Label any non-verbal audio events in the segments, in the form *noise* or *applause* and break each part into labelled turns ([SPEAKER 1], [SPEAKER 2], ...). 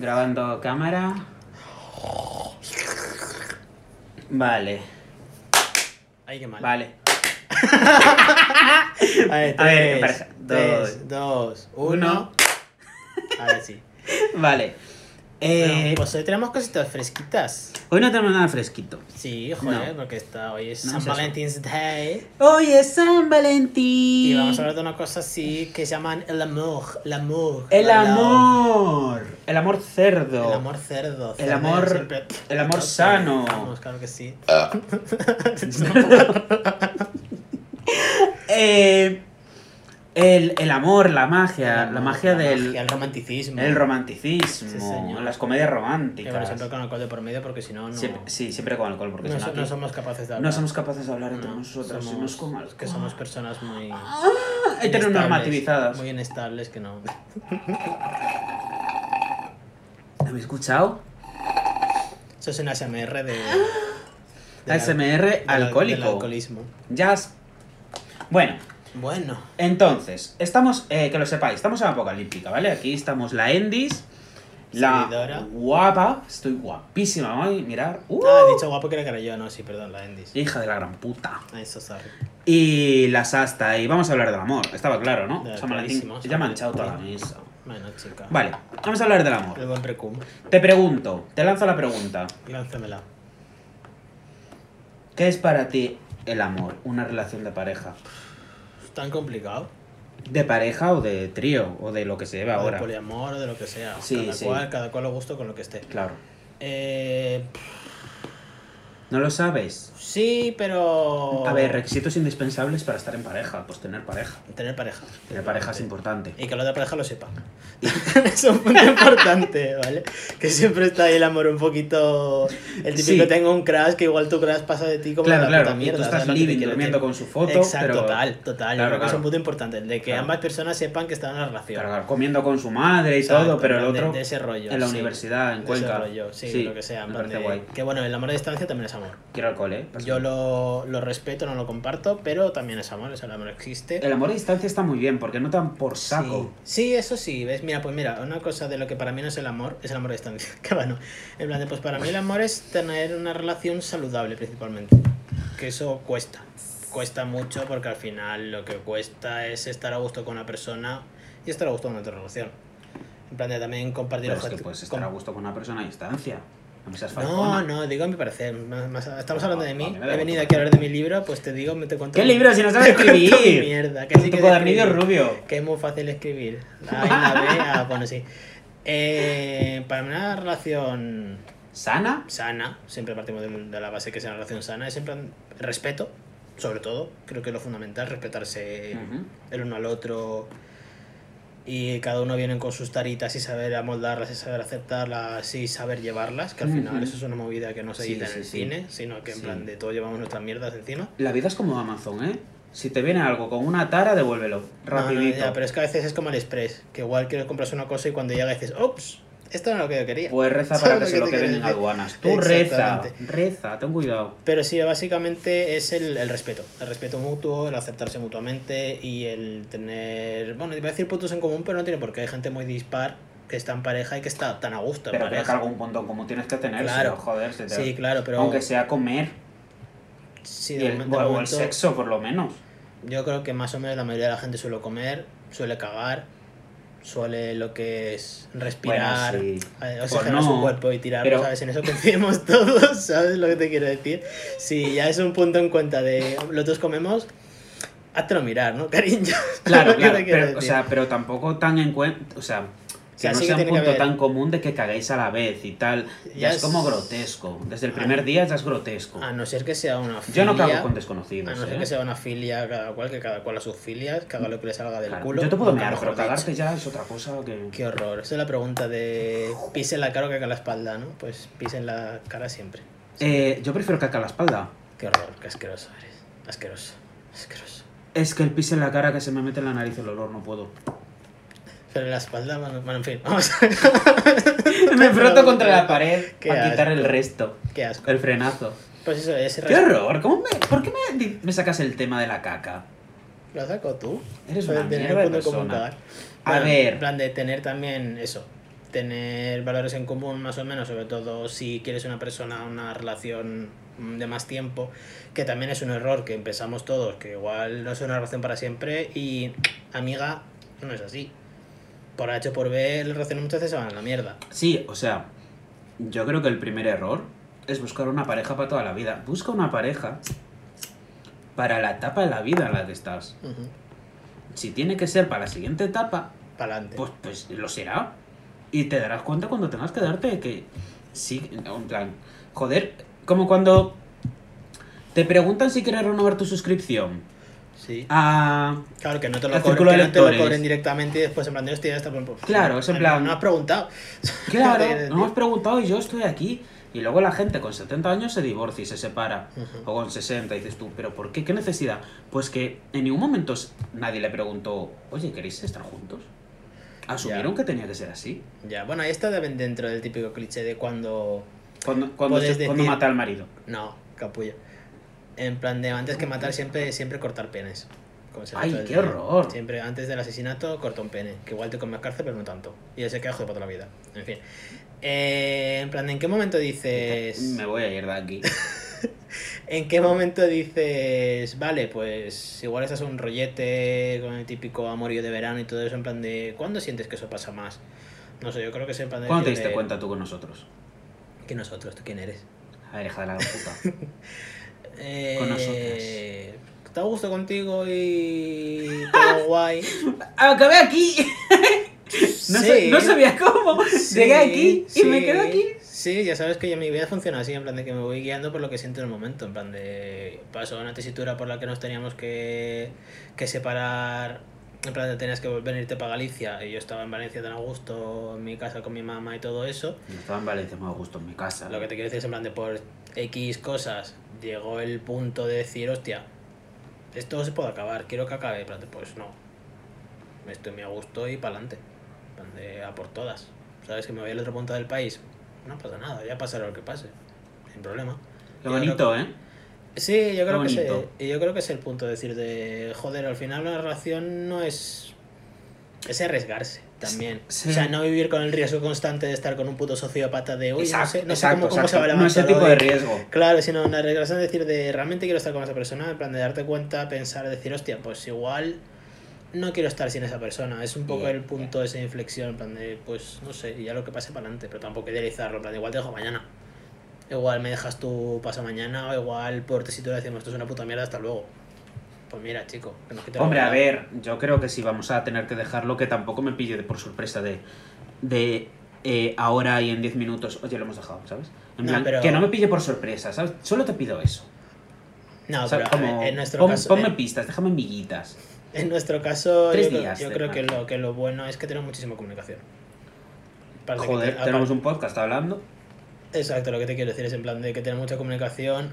[SPEAKER 1] Grabando cámara. Vale,
[SPEAKER 2] Ay, qué mal.
[SPEAKER 1] vale. *laughs*
[SPEAKER 2] A ver,
[SPEAKER 1] A ver,
[SPEAKER 2] tres, tres, dos, uno. Ahora sí. *laughs*
[SPEAKER 1] Vale. Eh,
[SPEAKER 2] Bueno, pues hoy tenemos cositas fresquitas.
[SPEAKER 1] hoy no tenemos nada fresquito.
[SPEAKER 2] Sí, joder,
[SPEAKER 1] No.
[SPEAKER 2] porque está, hoy es
[SPEAKER 1] No
[SPEAKER 2] San
[SPEAKER 1] es eso.
[SPEAKER 2] Valentine's Day.
[SPEAKER 1] Hoy es San Valentín.
[SPEAKER 2] Y vamos a hablar de una cosa así que se llaman el amor. El amor.
[SPEAKER 1] El amor. El amor cerdo.
[SPEAKER 2] El amor cerdo.
[SPEAKER 1] El amor-
[SPEAKER 2] siempre-
[SPEAKER 1] el amor sano.
[SPEAKER 2] Vamos, claro que sí. *laughs* *laughs*
[SPEAKER 1] Eh, el, el amor, la magia, la magia del
[SPEAKER 2] magia, el romanticismo.
[SPEAKER 1] el romanticismo,
[SPEAKER 2] Sí, señor.
[SPEAKER 1] las comedias románticas.
[SPEAKER 2] siempre con alcohol de por medio porque si no, no,
[SPEAKER 1] Siempre- sí, siempre con alcohol, porque
[SPEAKER 2] no,
[SPEAKER 1] si no,
[SPEAKER 2] no somos capaces de
[SPEAKER 1] no
[SPEAKER 2] hablar.
[SPEAKER 1] somos capaces de hablar entre
[SPEAKER 2] No,
[SPEAKER 1] nosotros,
[SPEAKER 2] somos-
[SPEAKER 1] como
[SPEAKER 2] que somos personas muy
[SPEAKER 1] heteronormativizadas.
[SPEAKER 2] muy inestables que no. *laughs*
[SPEAKER 1] ¿Habéis escuchado?
[SPEAKER 2] Eso es un ASMR de, de la-
[SPEAKER 1] ASMR alcohólico.
[SPEAKER 2] del alcoholismo.
[SPEAKER 1] Jazz. Bueno,
[SPEAKER 2] Bueno,
[SPEAKER 1] entonces, estamos, eh, que lo sepáis, estamos en Apocalíptica, ¿vale? Aquí estamos la Endis, la
[SPEAKER 2] Seguidora.
[SPEAKER 1] guapa, estoy guapísima hoy, mirar. ¡Uh!
[SPEAKER 2] ah, he dicho guapo que era yo, no, sí, perdón, la Endis.
[SPEAKER 1] Hija de la gran puta.
[SPEAKER 2] Ay, so sorry.
[SPEAKER 1] Y la Sasta, y vamos a hablar del amor. Estaba claro, ¿no?
[SPEAKER 2] Ya,
[SPEAKER 1] San Valentín.
[SPEAKER 2] clarísimo,
[SPEAKER 1] Ya me han echado toda la
[SPEAKER 2] Valentín.
[SPEAKER 1] mesa.
[SPEAKER 2] Bueno, chica.
[SPEAKER 1] Vale, vamos a hablar del amor.
[SPEAKER 2] El buen precum.
[SPEAKER 1] Te pregunto, te lanzo la pregunta.
[SPEAKER 2] Lánzamela.
[SPEAKER 1] ¿Qué es para ti el amor? Una relación de pareja.
[SPEAKER 2] ¿Tan complicado?
[SPEAKER 1] ¿De pareja o de trío? O de lo que se lleve
[SPEAKER 2] O de
[SPEAKER 1] ahora.
[SPEAKER 2] poliamor o de lo que sea.
[SPEAKER 1] Sí,
[SPEAKER 2] cada
[SPEAKER 1] sí.
[SPEAKER 2] cual, cada cual lo gusto con lo que esté.
[SPEAKER 1] Claro.
[SPEAKER 2] Eh,
[SPEAKER 1] ¿No lo sabes?
[SPEAKER 2] sí, pero.
[SPEAKER 1] A ver, requisitos indispensables para estar en pareja. Pues tener pareja.
[SPEAKER 2] Tener pareja.
[SPEAKER 1] Tener pareja es importante.
[SPEAKER 2] Y que la otra pareja lo sepa. *laughs* es un punto importante, ¿vale? Que siempre está ahí el amor un poquito. El típico
[SPEAKER 1] Sí.
[SPEAKER 2] tengo un crash que igual tu crash pasa de ti como
[SPEAKER 1] Claro,
[SPEAKER 2] la
[SPEAKER 1] claro.
[SPEAKER 2] puta
[SPEAKER 1] y
[SPEAKER 2] mierda.
[SPEAKER 1] tú
[SPEAKER 2] ¿sabes
[SPEAKER 1] estás living durmiendo con su foto.
[SPEAKER 2] Exacto,
[SPEAKER 1] pero...
[SPEAKER 2] total, total.
[SPEAKER 1] Claro,
[SPEAKER 2] Yo creo que es un punto importante, de que ambas personas sepan que están en una relación.
[SPEAKER 1] Claro, comiendo con su madre y
[SPEAKER 2] Exacto,
[SPEAKER 1] todo, pero el
[SPEAKER 2] plan de-
[SPEAKER 1] otro
[SPEAKER 2] de ese rollo,
[SPEAKER 1] en la
[SPEAKER 2] sí.
[SPEAKER 1] universidad, en
[SPEAKER 2] De ese
[SPEAKER 1] Cuenca.
[SPEAKER 2] rollo, sí, lo que sea.
[SPEAKER 1] Me parece
[SPEAKER 2] de-
[SPEAKER 1] guay.
[SPEAKER 2] Que bueno, el amor a distancia también es amor.
[SPEAKER 1] Quiero alcohol, ¿eh?
[SPEAKER 2] Yo lo, lo respeto, no lo comparto, pero también es amor, sea, el amor existe.
[SPEAKER 1] El amor a distancia está muy bien, porque no tan por saco.
[SPEAKER 2] Sí. Sí, eso sí, ¿ves? Mira, pues mira, una cosa de lo que para mí no es el amor, es el amor a distancia. *laughs* Que bueno, en plan de, pues para mí el amor es tener una relación saludable principalmente. Que eso cuesta. Cuesta mucho porque al final lo que cuesta es estar a gusto con una persona y estar a gusto con otra relación. En plan de también compartir
[SPEAKER 1] Pero es que puedes estar a gusto con una persona a distancia. No
[SPEAKER 2] No,
[SPEAKER 1] falcona.
[SPEAKER 2] no, digo a mi parecer. más- más- estamos hablando de mí. He venido aquí a hablar de mi libro, pues te digo, me te cuento.
[SPEAKER 1] ¿Qué libro si no sabes *laughs*
[SPEAKER 2] cuento mi
[SPEAKER 1] escribir?
[SPEAKER 2] mierda, que sí que escribir.
[SPEAKER 1] rubio.
[SPEAKER 2] Que es muy fácil escribir. La A y la B, ah, bueno, sí. Eh, para una relación
[SPEAKER 1] ¿Sana?
[SPEAKER 2] sana, siempre partimos de, de la base que sea una relación sana, es siempre respeto, sobre todo. Creo que es lo fundamental, respetarse el uno al otro y cada uno viene con sus taritas y saber amoldarlas y saber aceptarlas y saber llevarlas, que al final eso es una movida que no se
[SPEAKER 1] Sí,
[SPEAKER 2] edita en
[SPEAKER 1] sí,
[SPEAKER 2] el
[SPEAKER 1] sí.
[SPEAKER 2] cine, sino que en plan de todos llevamos nuestras mierdas encima.
[SPEAKER 1] La vida es como Amazon, ¿eh? Si te viene algo con una tara, devuélvelo.
[SPEAKER 2] No, no,
[SPEAKER 1] Rapidito.
[SPEAKER 2] ya, pero es que a veces es como el express, que igual quieres comprar una cosa y cuando llega dices, ups, esto no es lo que yo quería.
[SPEAKER 1] Pues reza *laughs*
[SPEAKER 2] ¿Sabes
[SPEAKER 1] para que se lo queden en aduanas. Tú reza, reza, ten cuidado.
[SPEAKER 2] Pero sí, básicamente es el, el respeto. El respeto mutuo, el aceptarse mutuamente y el tener. Bueno, iba a decir puntos en común, pero no tiene por qué. Hay gente muy dispar que está en pareja y que está tan a gusto
[SPEAKER 1] Pero creo que algún punto en común tienes que tener.
[SPEAKER 2] Claro.
[SPEAKER 1] Joder, se te-
[SPEAKER 2] Sí, claro, pero.
[SPEAKER 1] Aunque sea comer.
[SPEAKER 2] sí,
[SPEAKER 1] y
[SPEAKER 2] de
[SPEAKER 1] el,
[SPEAKER 2] momento-
[SPEAKER 1] o el
[SPEAKER 2] momento,
[SPEAKER 1] sexo, por lo menos.
[SPEAKER 2] Yo creo que más o menos la mayoría de la gente suele comer, suele cagar, suele lo que es respirar,
[SPEAKER 1] Bueno, sí.
[SPEAKER 2] eh,
[SPEAKER 1] Pues
[SPEAKER 2] oxigenar su
[SPEAKER 1] no,
[SPEAKER 2] cuerpo y tirarlo,
[SPEAKER 1] pero-
[SPEAKER 2] ¿sabes? En eso coincidimos *laughs* todos, ¿sabes lo que te quiero decir? Si ya es un punto en cuenta de los dos comemos, háztelo mirar, ¿no, *laughs* cariño?
[SPEAKER 1] Claro, claro.
[SPEAKER 2] te quiero
[SPEAKER 1] Pero, o sea, pero tampoco tan en cuenta. O sea, que
[SPEAKER 2] sea,
[SPEAKER 1] no sea un punto
[SPEAKER 2] haber-
[SPEAKER 1] tan común de que caguéis a la vez y tal. Ya,
[SPEAKER 2] Ya
[SPEAKER 1] es,
[SPEAKER 2] es-
[SPEAKER 1] como grotesco. Desde el
[SPEAKER 2] Ah.
[SPEAKER 1] primer día ya es grotesco.
[SPEAKER 2] A no ser que sea una
[SPEAKER 1] Yo
[SPEAKER 2] filia...
[SPEAKER 1] no cago con
[SPEAKER 2] A
[SPEAKER 1] desconocidos.
[SPEAKER 2] no ser
[SPEAKER 1] ¿eh?
[SPEAKER 2] que sea una filia cada cual, que cada cual a sus filias, que haga lo que le salga del
[SPEAKER 1] Claro,
[SPEAKER 2] culo.
[SPEAKER 1] Yo te puedo mirar, pero cagarte ya es otra cosa que.
[SPEAKER 2] Qué horror. Esa es la pregunta de pise la cara o caca la espalda, ¿no? Pues pisen la cara siempre.
[SPEAKER 1] Eh, yo prefiero caca a la espalda.
[SPEAKER 2] Qué horror, qué asqueroso eres. Asqueroso, asqueroso.
[SPEAKER 1] Es que el pis en la cara que se me mete en la nariz el olor, no puedo.
[SPEAKER 2] Pero la espalda, bueno, bueno, en fin, *laughs* vamos
[SPEAKER 1] me froto contra la pared para quitar el resto.
[SPEAKER 2] Qué asco.
[SPEAKER 1] El frenazo.
[SPEAKER 2] Pues eso, ese
[SPEAKER 1] ¡Qué horror! ¿Cómo me, ¿Por qué me, sacas el tema de la caca?
[SPEAKER 2] ¿Lo saco tú?
[SPEAKER 1] Eres una
[SPEAKER 2] tener
[SPEAKER 1] mierda de persona. A
[SPEAKER 2] Bueno,
[SPEAKER 1] ver.
[SPEAKER 2] En plan de tener también eso. tener valores en común más o menos, sobre todo si quieres una persona, una relación mm, de más tiempo, que también es un error que empezamos todos, que igual no es una relación para siempre y amiga, no es así. Por H o por B, las relaciones muchas veces se van a la mierda.
[SPEAKER 1] Sí, o sea, yo creo que el primer error es buscar una pareja para toda la vida. Busca una pareja para la etapa de la vida en la que estás. Si tiene que ser para la siguiente etapa,
[SPEAKER 2] Pa'lante.
[SPEAKER 1] pues, pues lo será. Y te darás cuenta cuando tengas que darte que sí, en plan, joder, como cuando te preguntan si quieres renovar tu suscripción
[SPEAKER 2] sí.
[SPEAKER 1] a...
[SPEAKER 2] Claro, que no te lo, cobren,
[SPEAKER 1] círculo
[SPEAKER 2] que
[SPEAKER 1] de
[SPEAKER 2] no te lo
[SPEAKER 1] lectores.
[SPEAKER 2] cobren directamente y después en plan está. pues, pues,
[SPEAKER 1] Claro, es en plan-
[SPEAKER 2] No has preguntado. *laughs*
[SPEAKER 1] Claro, *laughs* no has preguntado y yo estoy aquí. Y luego la gente con 70 años se divorcia y se separa. O con 60 y dices tú, ¿pero por qué? ¿Qué necesidad? Pues que en ningún momento nadie le preguntó, oye, ¿queréis estar juntos? Asumieron
[SPEAKER 2] Ya.
[SPEAKER 1] que tenía que ser así.
[SPEAKER 2] Ya, bueno, ahí está de- dentro del típico cliché de cuando.
[SPEAKER 1] Cuando, cuando, cuando mata al marido.
[SPEAKER 2] No, capullo. En plan de antes que matar, siempre, siempre cortar penes. Como se
[SPEAKER 1] Ay, qué horror.
[SPEAKER 2] Siempre antes del asesinato, corta un pene. Que igual te come a cárcel, pero no tanto. Y ese queda jodido para toda la vida. En fin. Eh, en plan, ¿en qué momento dices.? *laughs*
[SPEAKER 1] Me voy a ir de aquí. *laughs*
[SPEAKER 2] ¿En qué momento dices, vale, pues igual estás un rollete con el típico amorío de verano y todo eso, en plan de, ¿cuándo sientes que eso pasa más? No sé, yo creo que es en plan de...
[SPEAKER 1] ¿Cuándo te diste
[SPEAKER 2] de-
[SPEAKER 1] cuenta tú con nosotros?
[SPEAKER 2] Que nosotros, ¿tú quién eres?
[SPEAKER 1] A ver, hija de la puta. *laughs*
[SPEAKER 2] Eh,
[SPEAKER 1] Con nosotras.
[SPEAKER 2] Está a gusto contigo y *laughs* todo guay.
[SPEAKER 1] ¡Acabé aquí! *laughs* No,
[SPEAKER 2] Sí.
[SPEAKER 1] sé- no sabía cómo.
[SPEAKER 2] Sí,
[SPEAKER 1] Llegué aquí y
[SPEAKER 2] sí.
[SPEAKER 1] me quedo aquí.
[SPEAKER 2] Sí, ya sabes que ya mi vida funciona así, en plan de que me voy guiando por lo que siento en el momento, en plan de pasó una tesitura por la que nos teníamos que, que separar, en plan de tenías que venirte para Galicia y yo estaba en Valencia tan a gusto, en mi casa con mi mamá y todo eso.
[SPEAKER 1] Yo estaba en Valencia muy a gusto en mi casa.
[SPEAKER 2] Lo que te quiero decir es en plan de por X cosas llegó el punto de decir, hostia, esto se puede acabar, quiero que acabe, pues no, estoy muy a gusto y para adelante, a por todas. ¿Sabes que me voy al otro punto del país? No pasa nada, ya pasará lo que pase, sin problema. Yo
[SPEAKER 1] bonito, ¿eh?
[SPEAKER 2] Sí, yo creo, que y yo creo que es el punto de decir de, joder, al final una relación no es... Es arriesgarse también.
[SPEAKER 1] Sí.
[SPEAKER 2] O sea, no vivir con el riesgo constante de estar con un puto sociópata de, uy, no sé, no sé cómo, cómo se va a
[SPEAKER 1] No ese
[SPEAKER 2] levantar
[SPEAKER 1] tipo de
[SPEAKER 2] hoy".
[SPEAKER 1] riesgo.
[SPEAKER 2] Claro, sino una regresión de decir de realmente quiero estar con esa persona, en plan de darte cuenta, pensar, decir, hostia, pues igual no quiero estar sin esa persona. Es un poco
[SPEAKER 1] Yeah,
[SPEAKER 2] el punto de esa inflexión, en plan de, pues no sé, ya lo que pase para adelante, pero tampoco idealizarlo, en plan de igual te dejo mañana. Igual me dejas tú pasa mañana, o igual por tesitura decimos esto es una puta mierda, hasta luego. Pues mira, chico, que
[SPEAKER 1] Hombre, a ver, yo creo que sí vamos a tener que dejarlo, que tampoco me pille de por sorpresa de, de eh, ahora y en 10 minutos, oye, lo hemos dejado, ¿sabes? En
[SPEAKER 2] No,
[SPEAKER 1] plan,
[SPEAKER 2] pero-
[SPEAKER 1] Que no me pille por sorpresa, ¿sabes? Solo te pido eso.
[SPEAKER 2] No, pero
[SPEAKER 1] como,
[SPEAKER 2] ver, en nuestro
[SPEAKER 1] pon-
[SPEAKER 2] caso.
[SPEAKER 1] ponme
[SPEAKER 2] en-
[SPEAKER 1] pistas, déjame miguitas.
[SPEAKER 2] En nuestro caso,
[SPEAKER 1] Tres
[SPEAKER 2] yo, creo-
[SPEAKER 1] días
[SPEAKER 2] yo
[SPEAKER 1] de
[SPEAKER 2] creo que lo, que lo bueno es que tenemos muchísima comunicación. Aparte
[SPEAKER 1] Joder,
[SPEAKER 2] te-
[SPEAKER 1] tenemos
[SPEAKER 2] aparte-
[SPEAKER 1] un podcast hablando.
[SPEAKER 2] Exacto, lo que te quiero decir es en plan de que tenemos mucha comunicación.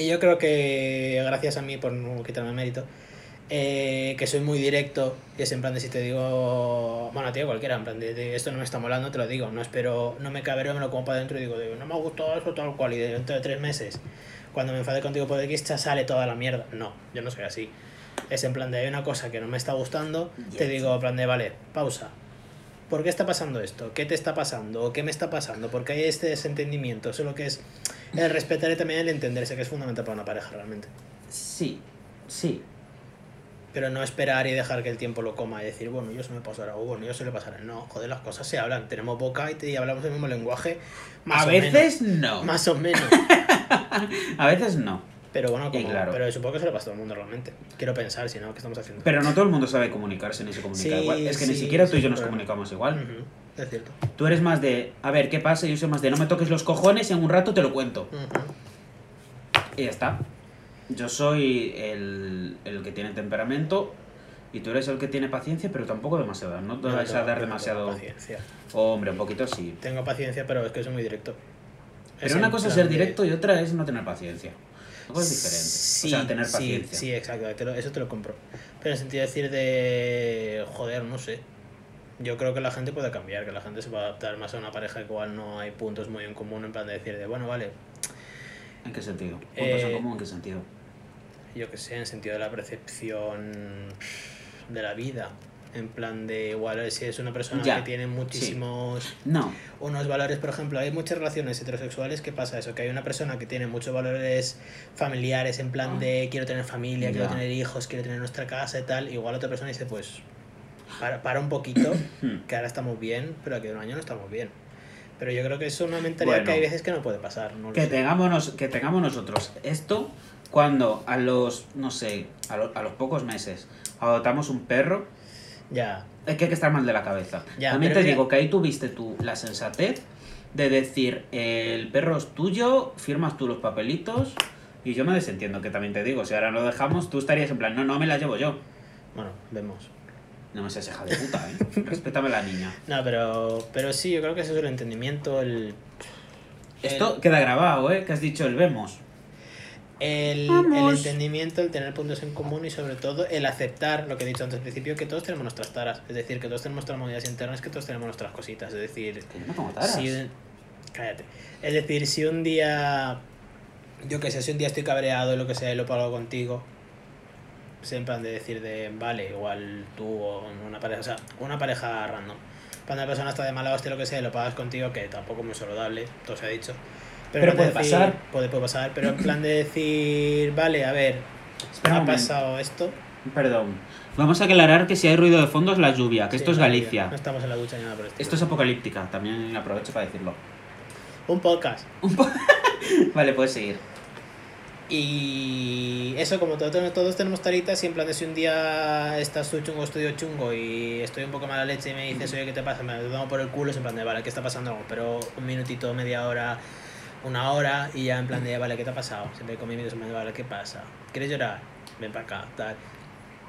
[SPEAKER 2] Y yo creo que, gracias a mí, por no quitarme mérito, eh, que soy muy directo, y es en plan de si te digo, bueno, tío, cualquiera, en plan de, de esto no me está molando, te lo digo, no espero, no me cabreo, me lo como para adentro y digo, de, no me ha gustado eso tal cual, y de- dentro de tres meses, cuando me enfade contigo por X, ya sale toda la mierda. No, yo no soy así. Es en plan de, hay una cosa que no me está gustando, te digo, en plan de, vale, pausa. ¿Por qué está pasando esto? ¿Qué te está pasando? ¿O qué me está pasando? Porque hay este desentendimiento. Eso lo que es el respetar y también el entenderse, que es fundamental para una pareja realmente.
[SPEAKER 1] Sí, sí.
[SPEAKER 2] Pero no esperar y dejar que el tiempo lo coma y decir, bueno, yo se me pasará, o bueno, yo se le pasará. No, joder, las cosas se hablan. Tenemos boca y, te- y hablamos el mismo lenguaje. Más
[SPEAKER 1] a
[SPEAKER 2] o
[SPEAKER 1] veces
[SPEAKER 2] menos.
[SPEAKER 1] no.
[SPEAKER 2] Más o menos. *laughs*
[SPEAKER 1] A veces no.
[SPEAKER 2] Pero bueno, como,
[SPEAKER 1] claro.
[SPEAKER 2] pero supongo que se le pasa a todo el mundo realmente. Quiero pensar, si no, ¿qué estamos haciendo?
[SPEAKER 1] Pero no todo el mundo sabe comunicarse ni se comunica
[SPEAKER 2] Sí,
[SPEAKER 1] igual. Es que ni siquiera tú y yo nos comunicamos igual.
[SPEAKER 2] Es cierto.
[SPEAKER 1] Tú eres más de, a ver, ¿qué pasa? Y yo soy más de, no me toques los cojones y en un rato te lo cuento. Y ya está. Yo soy el, el que tiene temperamento y tú eres el que tiene paciencia, pero tampoco demasiado. No te
[SPEAKER 2] No,
[SPEAKER 1] a dar demasiado...
[SPEAKER 2] paciencia.
[SPEAKER 1] Hombre, un poquito sí.
[SPEAKER 2] Tengo paciencia, pero es que soy muy directo.
[SPEAKER 1] Pero
[SPEAKER 2] Es
[SPEAKER 1] una cosa es ser
[SPEAKER 2] de-
[SPEAKER 1] directo y otra es no tener paciencia. Algo es diferente.
[SPEAKER 2] Sí,
[SPEAKER 1] o sea, tener paciencia.
[SPEAKER 2] Sí, exacto, te lo- eso te lo compro. Pero en el sentido de decir de. Joder, no sé. Yo creo que la gente puede cambiar, que la gente se va a adaptar más a una pareja igual no hay puntos muy en común, en plan de decir de, bueno, vale,
[SPEAKER 1] ¿En qué sentido? ¿Puntos
[SPEAKER 2] Eh,
[SPEAKER 1] en común en qué sentido?
[SPEAKER 2] yo que sé, en sentido de la percepción de la vida. En plan de igual si es una persona
[SPEAKER 1] Ya,
[SPEAKER 2] que tiene muchísimos
[SPEAKER 1] No.
[SPEAKER 2] unos valores, por ejemplo, hay muchas relaciones heterosexuales que pasa eso, que hay una persona que tiene muchos valores familiares en plan de quiero tener familia, quiero tener hijos, quiero tener nuestra casa y tal, igual otra persona dice pues para, para un poquito,
[SPEAKER 1] Hmm.
[SPEAKER 2] que ahora estamos bien, pero aquí en un año no estamos bien. Pero yo creo que es una mentalidad
[SPEAKER 1] Bueno.
[SPEAKER 2] que hay veces que no puede pasar. No
[SPEAKER 1] Que
[SPEAKER 2] sé.
[SPEAKER 1] tengamos, que tengamos nosotros esto cuando a los, no sé, a, lo- a los pocos meses adoptamos un perro,
[SPEAKER 2] Ya,
[SPEAKER 1] es que hay que estar mal de la cabeza.
[SPEAKER 2] Ya,
[SPEAKER 1] También te
[SPEAKER 2] mira-
[SPEAKER 1] digo que ahí tuviste tú la sensatez de decir, el perro es tuyo, firmas tú los papelitos y yo me desentiendo, que también te digo, si ahora lo dejamos, tú estarías en plan, no, no me la llevo yo.
[SPEAKER 2] bueno, vemos.
[SPEAKER 1] No me seas hija de puta, ¿eh? *laughs* Respétame a la niña.
[SPEAKER 2] No, pero, pero sí, yo creo que eso es el entendimiento, el,
[SPEAKER 1] Esto queda grabado, ¿eh? Que has dicho el vemos.
[SPEAKER 2] El, el entendimiento, el tener puntos en común y sobre todo el aceptar lo que he dicho antes al principio, que todos tenemos nuestras taras. Es decir, que todos tenemos nuestras movidas internas, que todos tenemos nuestras cositas. Es decir,
[SPEAKER 1] Que yo no tengo taras.
[SPEAKER 2] si un- cállate. Es decir, si un día, yo que sé, si un día estoy cabreado, lo que sea, y lo pago contigo, pues en plan de decir de, vale, igual tú o una pareja, o sea, una pareja random. Cuando una persona está de mala hostia, lo que sea, y lo pagas contigo, que tampoco es muy saludable, todo se ha dicho.
[SPEAKER 1] Pero puede pasar.
[SPEAKER 2] Puede, puede pasar, pero en plan de decir, vale, a ver,
[SPEAKER 1] Espera
[SPEAKER 2] ha pasado esto.
[SPEAKER 1] Perdón. Vamos a aclarar que si hay ruido de fondo es la lluvia, que
[SPEAKER 2] Sí,
[SPEAKER 1] esto es Galicia.
[SPEAKER 2] No estamos en la ducha ni nada por el.
[SPEAKER 1] Esto es apocalíptica, también aprovecho para decirlo.
[SPEAKER 2] Un podcast. *laughs*
[SPEAKER 1] Vale, puedes seguir.
[SPEAKER 2] Y eso, como todos, todos tenemos taritas, y en plan de si un día estás tú chungo, estoy yo chungo, y estoy un poco mala leche y me dices, oye, ¿qué te pasa? Me lo tomo por el culo, es en plan de, vale, ¿qué está pasando? Pero un minutito, media hora, una hora, y ya en plan de, vale, ¿qué te ha pasado? Siempre con mi plan de, vale, ¿qué pasa? ¿Quieres llorar? Ven para acá, tal.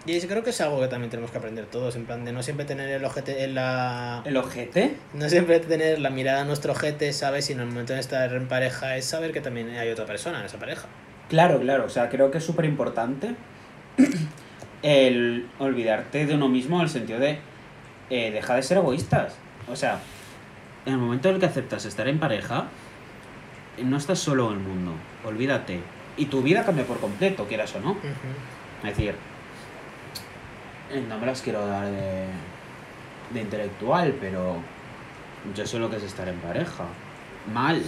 [SPEAKER 2] Y creo que es algo que también tenemos que aprender todos, en plan de no siempre tener el ojete en la...
[SPEAKER 1] ¿El ojete?
[SPEAKER 2] No siempre tener la mirada a nuestro ojete, ¿sabes? Sino en el momento de estar en pareja es saber que también hay otra persona en esa pareja.
[SPEAKER 1] Claro, claro. O sea, creo que es súper importante *clears throat* el olvidarte de uno mismo en el sentido de eh, deja de ser egoístas. O sea, en el momento en el que aceptas estar en pareja, no estás solo en el mundo. Olvídate. Y tu vida cambia por completo, quieras o no. Es decir, no me las quiero dar de, de intelectual, pero yo sé lo que es estar en pareja. Mal.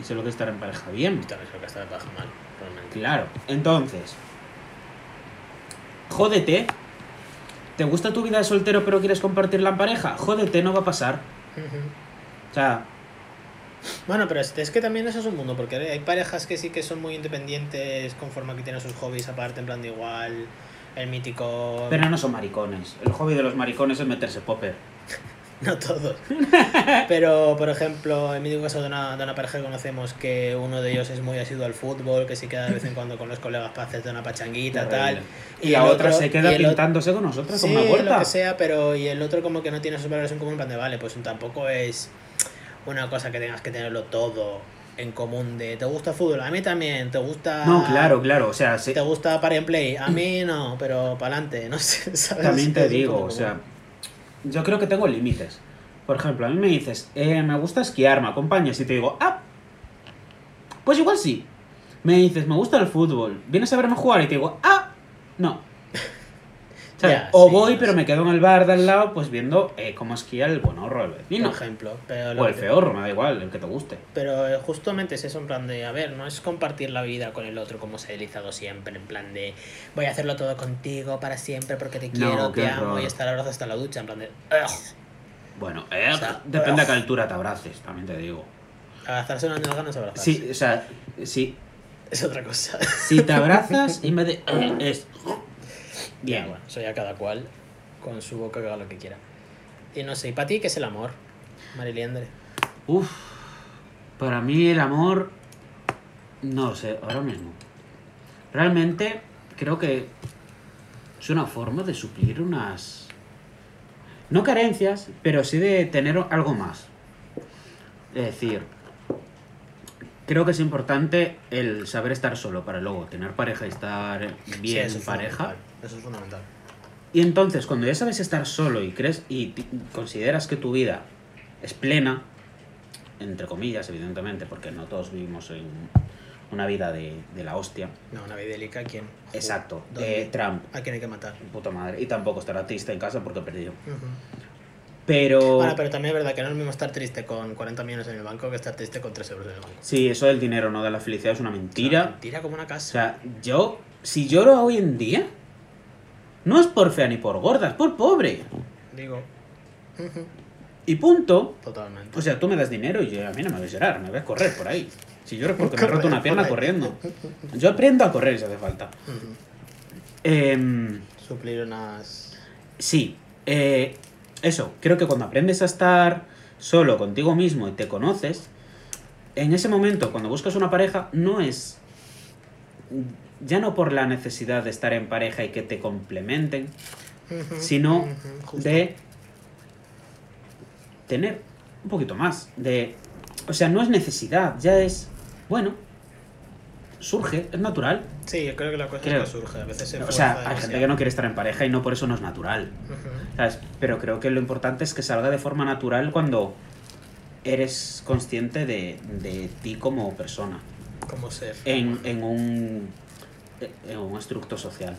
[SPEAKER 1] Y sé lo que es estar en pareja bien.
[SPEAKER 2] Y también creo que está de paja mal, realmente.
[SPEAKER 1] Claro. Entonces, jódete. ¿Te gusta tu vida de soltero pero quieres compartirla en pareja? Jódete, no va a pasar. O sea,
[SPEAKER 2] Bueno, pero es, que también eso es un mundo, porque hay parejas que sí que son muy independientes conforme a que tienen sus hobbies aparte, en plan de igual, el mítico...
[SPEAKER 1] pero no son maricones. El hobby de los maricones es meterse popper. *laughs*
[SPEAKER 2] No todos. *laughs* Pero, por ejemplo, el mítico caso de una, de una pareja que conocemos que uno de ellos es muy asiduo al fútbol, que sí queda de vez en cuando con los colegas para hacerte una pachanguita, tal.
[SPEAKER 1] Terrible. Y, la otra
[SPEAKER 2] otro-
[SPEAKER 1] se queda
[SPEAKER 2] y otro-
[SPEAKER 1] pintándose con nosotros
[SPEAKER 2] Sí,
[SPEAKER 1] como una
[SPEAKER 2] lo
[SPEAKER 1] puerta.
[SPEAKER 2] que sea, pero y el otro como que no tiene esos valores en común, en plan de, vale, pues tampoco es una cosa que tengas que tenerlo todo en común de, ¿te gusta el fútbol? A mí también, ¿te gusta...
[SPEAKER 1] No, claro, claro. O sea, se-
[SPEAKER 2] ¿Te gusta Party and Play? A mí no, pero para adelante, no sé, *laughs* ¿sabes?
[SPEAKER 1] También te digo, o sea, yo creo que tengo límites. Por ejemplo, a mí me dices, eh, me gusta esquiar, me acompañas y te digo, ah, pues igual sí. Me dices, me gusta el fútbol, vienes a verme jugar y te digo, ah, no. O
[SPEAKER 2] sí,
[SPEAKER 1] voy,
[SPEAKER 2] no
[SPEAKER 1] pero me quedo en el bar de al lado, pues viendo eh, cómo esquía el buenorro del
[SPEAKER 2] Por
[SPEAKER 1] vecino.
[SPEAKER 2] ejemplo, pero, lo
[SPEAKER 1] O el feorro, me da igual, el que te guste.
[SPEAKER 2] pero eh, justamente es eso en plan de, a ver, no es compartir la vida con el otro como se ha deslizado siempre, en plan de, voy a hacerlo todo contigo para siempre porque te
[SPEAKER 1] No,
[SPEAKER 2] quiero, te amo
[SPEAKER 1] horror.
[SPEAKER 2] y estar abrazo hasta la ducha, en plan de, "Ugh".
[SPEAKER 1] Bueno, eh,
[SPEAKER 2] O sea,
[SPEAKER 1] depende a
[SPEAKER 2] ugh.
[SPEAKER 1] qué altura te abraces, también te digo.
[SPEAKER 2] abrazarse una nalga no es abrazarse.
[SPEAKER 1] Sí, o sea, sí,
[SPEAKER 2] Es otra cosa.
[SPEAKER 1] si te abrazas y en vez de... eh,
[SPEAKER 2] Ya,
[SPEAKER 1] Bien,
[SPEAKER 2] bueno, eso ya cada cual con su boca que haga lo que quiera. Y no sé, ¿y para ti qué es el amor, Mariliendre?
[SPEAKER 1] Uf, para mí el amor, no lo sé, ahora mismo. Realmente creo que es una forma de suplir unas, no carencias, pero sí de tener algo más. Es decir, creo que es importante el saber estar solo para luego tener pareja y estar bien en pareja.
[SPEAKER 2] fundamental, Eso es fundamental.
[SPEAKER 1] Y entonces, cuando ya sabes estar solo y crees y consideras que tu vida es plena, entre comillas, evidentemente, porque no todos vivimos en una vida de, de la hostia.
[SPEAKER 2] No, una vidélica, ¿a quién?
[SPEAKER 1] Exacto. Eh, Trump,
[SPEAKER 2] ¿A quién hay que matar?
[SPEAKER 1] puta madre. Y tampoco estará triste en casa porque perdió.
[SPEAKER 2] Ujú.
[SPEAKER 1] Pero...
[SPEAKER 2] Bueno, pero también es verdad que no es lo mismo estar triste con 40 millones en el banco que estar triste con 3 euros en el banco.
[SPEAKER 1] Sí, eso del dinero no da la felicidad es una mentira.
[SPEAKER 2] Mentira como una
[SPEAKER 1] O
[SPEAKER 2] casa.
[SPEAKER 1] sea, yo, si lloro hoy en día, no es por fea ni por gorda, es por pobre.
[SPEAKER 2] Digo.
[SPEAKER 1] Y punto.
[SPEAKER 2] Totalmente.
[SPEAKER 1] O sea, tú me das dinero y yo, a mí no me voy a llorar, me voy a correr por ahí. Si lloro es porque me he roto una pierna corriendo. Yo aprendo a correr si hace falta. Em,
[SPEAKER 2] Suplir unas.
[SPEAKER 1] sí, eh, eso, creo que cuando aprendes a estar solo contigo mismo y te conoces, en ese momento, cuando buscas una pareja, no es ya no por la necesidad de estar en pareja y que te complementen, sino de tener un poquito más. De, o sea, no es necesidad, ya es, bueno, surge, es natural.
[SPEAKER 2] Sí, yo creo que la cosa
[SPEAKER 1] Creo.
[SPEAKER 2] es que surge. A veces se
[SPEAKER 1] O sea, hay gente que no quiere estar en pareja y no por eso no es natural. Pero creo que lo importante es que salga de forma natural cuando eres consciente de, de ti como persona
[SPEAKER 2] Como ser.
[SPEAKER 1] en, en un un estructo social.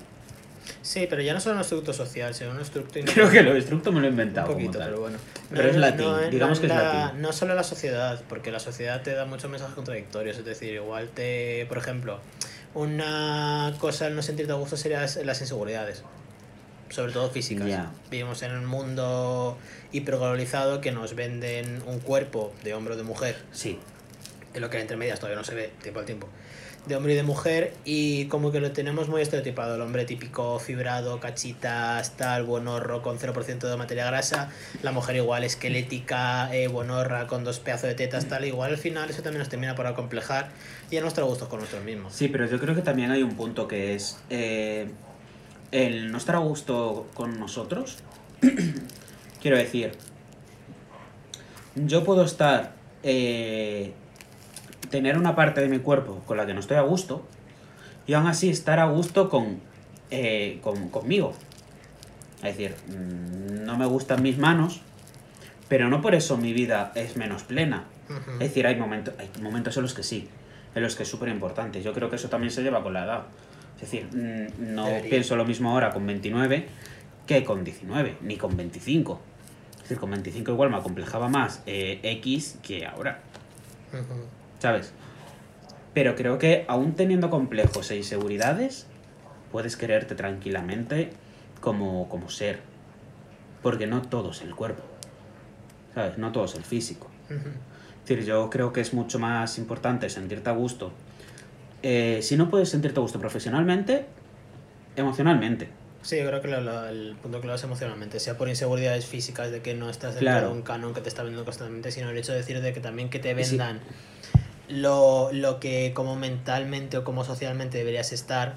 [SPEAKER 2] Sí, pero ya no solo un estructo social, sino un estructo *laughs*
[SPEAKER 1] Creo que lo estructo me lo he
[SPEAKER 2] Un
[SPEAKER 1] inventado. como
[SPEAKER 2] poquito,
[SPEAKER 1] tal.
[SPEAKER 2] pero bueno.
[SPEAKER 1] Pero es latín, digamos que es
[SPEAKER 2] la-
[SPEAKER 1] latín.
[SPEAKER 2] No solo la sociedad, porque la sociedad te da muchos mensajes contradictorios. Es decir, igual te. Por ejemplo, una cosa al no sentirte a gusto sería las inseguridades. Sobre todo físicas. Vivimos en un mundo hiperglobalizado que nos venden un cuerpo de hombre o de mujer
[SPEAKER 1] Sí,
[SPEAKER 2] de lo que entre medias todavía no se ve tiempo al tiempo de hombre y de mujer y como que lo tenemos muy estereotipado el hombre típico fibrado cachitas tal buenorro con 0% de materia grasa la mujer igual esquelética eh, buenorra con dos pedazos de tetas tal igual al final eso también nos termina por acomplejar y a nuestro gusto con nosotros mismos
[SPEAKER 1] sí, pero yo creo que también hay un punto que es eh, el no estar a gusto con nosotros. *clears throat* Quiero decir, yo puedo estar eh, tener una parte de mi cuerpo con la que no estoy a gusto y aún así estar a gusto con, eh, con conmigo. Es decir, mm, no me gustan mis manos, pero no por eso mi vida es menos plena. Es decir, hay momentos, hay momentos en los que sí, en los que es súper importante. Yo creo que eso también se lleva con la edad. Es decir, mm, no
[SPEAKER 2] Debería.
[SPEAKER 1] pienso lo mismo ahora con 29 que con 19, ni con 25. Es decir, con 25 igual me acomplejaba más eh, X que ahora,
[SPEAKER 2] Ujú.
[SPEAKER 1] ¿Sabes? Pero creo que aún teniendo complejos e inseguridades, puedes quererte tranquilamente como, como ser. Porque no todo es el cuerpo, ¿sabes? No todo es el físico. Es decir, yo creo que es mucho más importante sentirte a gusto. Eh, si no puedes sentirte a gusto profesionalmente, emocionalmente.
[SPEAKER 2] Sí, yo creo que lo- lo- el punto clave es emocionalmente, sea por inseguridades físicas de que no estás dentro
[SPEAKER 1] Claro.
[SPEAKER 2] de un canon que te está vendiendo constantemente, sino el hecho de decir de que también que te
[SPEAKER 1] Y sí.
[SPEAKER 2] Lo, lo que como mentalmente o como socialmente deberías estar,